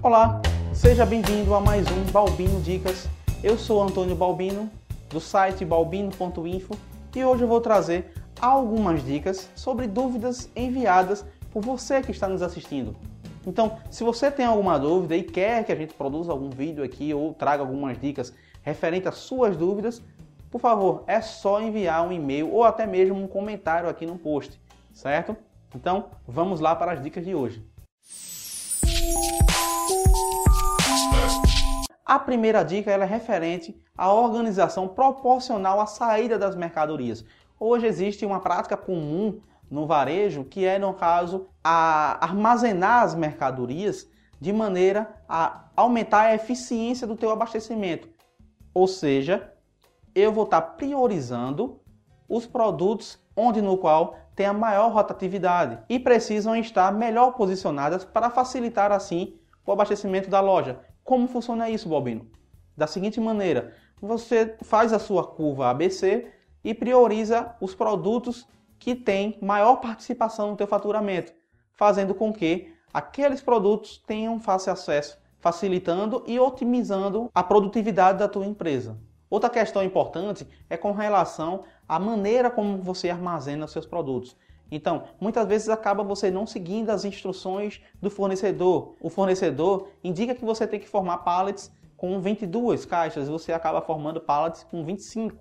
Olá, seja bem-vindo a mais um Balbino Dicas. Eu sou Antônio Balbino, do site balbino.info, e hoje eu vou trazer algumas dicas sobre dúvidas enviadas por você que está nos assistindo. Então, se você tem alguma dúvida e quer que a gente produza algum vídeo aqui ou traga algumas dicas referente às suas dúvidas, por favor, é só enviar um e-mail ou até mesmo um comentário aqui no post, certo? Então, vamos lá para as dicas de hoje. A primeira dica é referente à organização proporcional à saída das mercadorias. Hoje existe uma prática comum no varejo que é, no caso, a armazenar as mercadorias de maneira a aumentar a eficiência do teu abastecimento. Ou seja, eu vou estar priorizando os produtos onde no qual tem a maior rotatividade e precisam estar melhor posicionadas para facilitar assim o abastecimento da loja. Como funciona isso, Bobino? Da seguinte maneira, você faz a sua curva ABC e prioriza os produtos que têm maior participação no teu faturamento, fazendo com que aqueles produtos tenham fácil acesso, facilitando e otimizando a produtividade da tua empresa. Outra questão importante é com relação à maneira como você armazena seus produtos. Então, muitas vezes acaba você não seguindo as instruções do fornecedor. O fornecedor indica que você tem que formar pallets com 22 caixas e você acaba formando pallets com 25.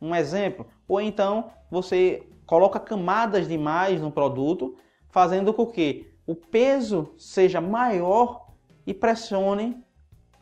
Um exemplo. Ou então você coloca camadas demais no produto, fazendo com que o peso seja maior e pressione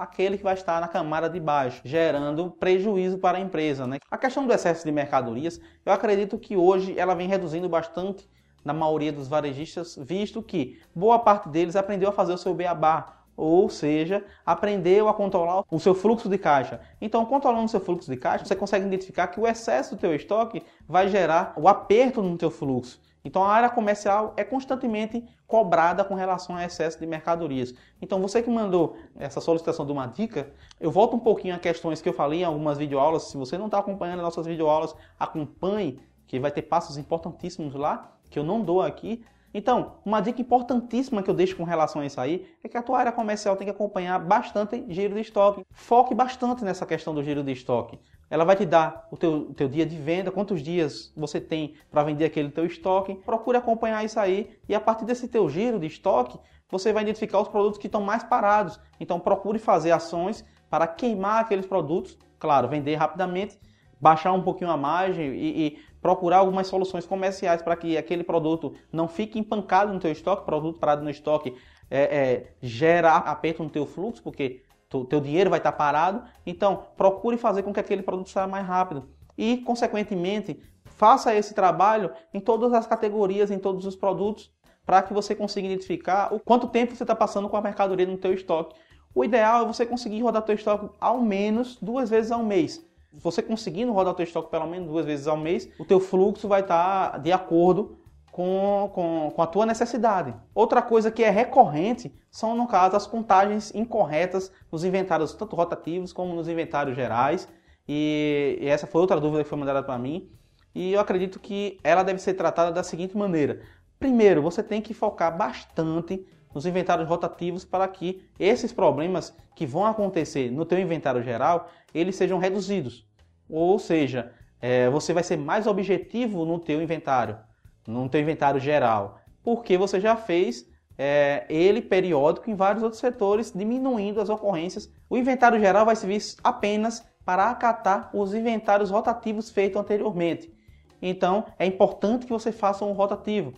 aquele que vai estar na camada de baixo, gerando prejuízo para a empresa. Né? A questão do excesso de mercadorias, eu acredito que hoje ela vem reduzindo bastante na maioria dos varejistas, visto que boa parte deles aprendeu a fazer o seu beabá, ou seja, aprendeu a controlar o seu fluxo de caixa. Então, controlando o seu fluxo de caixa, você consegue identificar que o excesso do teu estoque vai gerar o aperto no teu fluxo. Então a área comercial é constantemente cobrada com relação ao excesso de mercadorias. Então você que mandou essa solicitação de uma dica, eu volto um pouquinho a questões que eu falei em algumas videoaulas. Se você não está acompanhando nossas videoaulas, acompanhe, que vai ter passos importantíssimos lá, que eu não dou aqui. Então, uma dica importantíssima que eu deixo com relação a isso aí é que a tua área comercial tem que acompanhar bastante giro de estoque. Foque bastante nessa questão do giro de estoque. Ela vai te dar o teu, o teu dia de venda, quantos dias você tem para vender aquele teu estoque. Procure acompanhar isso aí e a partir desse teu giro de estoque, você vai identificar os produtos que estão mais parados. Então procure fazer ações para queimar aqueles produtos, claro, vender rapidamente, baixar um pouquinho a margem e, e procurar algumas soluções comerciais para que aquele produto não fique empancado no teu estoque, produto parado no estoque é, é, gera aperto no teu fluxo, porque teu dinheiro vai estar parado. Então, procure fazer com que aquele produto saia mais rápido. E, consequentemente, faça esse trabalho em todas as categorias, em todos os produtos, para que você consiga identificar o quanto tempo você está passando com a mercadoria no teu estoque. O ideal é você conseguir rodar teu estoque ao menos duas vezes ao mês. Você conseguindo rodar teu estoque pelo menos duas vezes ao mês, o teu fluxo vai estar de acordo com, com, com a tua necessidade. Outra coisa que é recorrente são, no caso, as contagens incorretas nos inventários, tanto rotativos como nos inventários gerais. E, e essa foi outra dúvida que foi mandada para mim. E eu acredito que ela deve ser tratada da seguinte maneira. Primeiro, você tem que focar bastante nos inventários rotativos para que esses problemas que vão acontecer no teu inventário geral, eles sejam reduzidos. Ou seja, é, você vai ser mais objetivo no teu inventário no teu inventário geral, porque você já fez é, ele periódico em vários outros setores, diminuindo as ocorrências. O inventário geral vai servir apenas para acatar os inventários rotativos feitos anteriormente. Então, é importante que você faça um rotativo.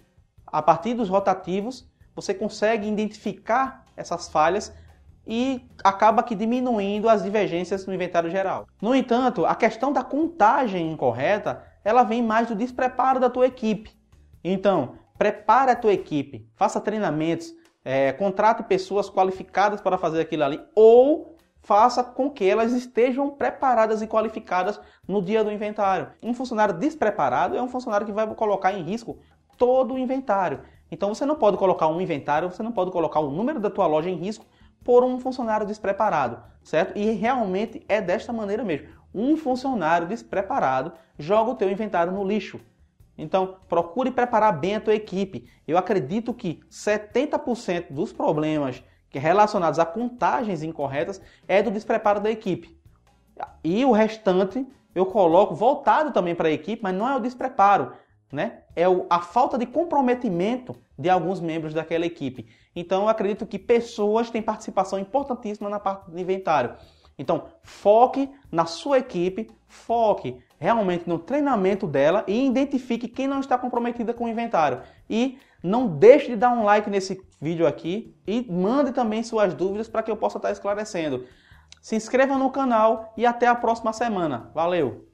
A partir dos rotativos, você consegue identificar essas falhas e acaba que diminuindo as divergências no inventário geral. No entanto, a questão da contagem incorreta, ela vem mais do despreparo da tua equipe. Então, prepare a tua equipe, faça treinamentos, é, contrate pessoas qualificadas para fazer aquilo ali, ou faça com que elas estejam preparadas e qualificadas no dia do inventário. Um funcionário despreparado é um funcionário que vai colocar em risco todo o inventário. Então você não pode colocar um inventário, você não pode colocar o número da tua loja em risco por um funcionário despreparado, certo? E realmente é desta maneira mesmo. Um funcionário despreparado joga o teu inventário no lixo. Então, procure preparar bem a tua equipe. Eu acredito que 70% dos problemas relacionados a contagens incorretas é do despreparo da equipe. E o restante eu coloco voltado também para a equipe, mas não é o despreparo, né? É a falta de comprometimento de alguns membros daquela equipe. Então eu acredito que pessoas têm participação importantíssima na parte do inventário. Então, foque na sua equipe, foque realmente no treinamento dela e identifique quem não está comprometida com o inventário. E não deixe de dar um like nesse vídeo aqui e mande também suas dúvidas para que eu possa estar esclarecendo. Se inscreva no canal e até a próxima semana. Valeu!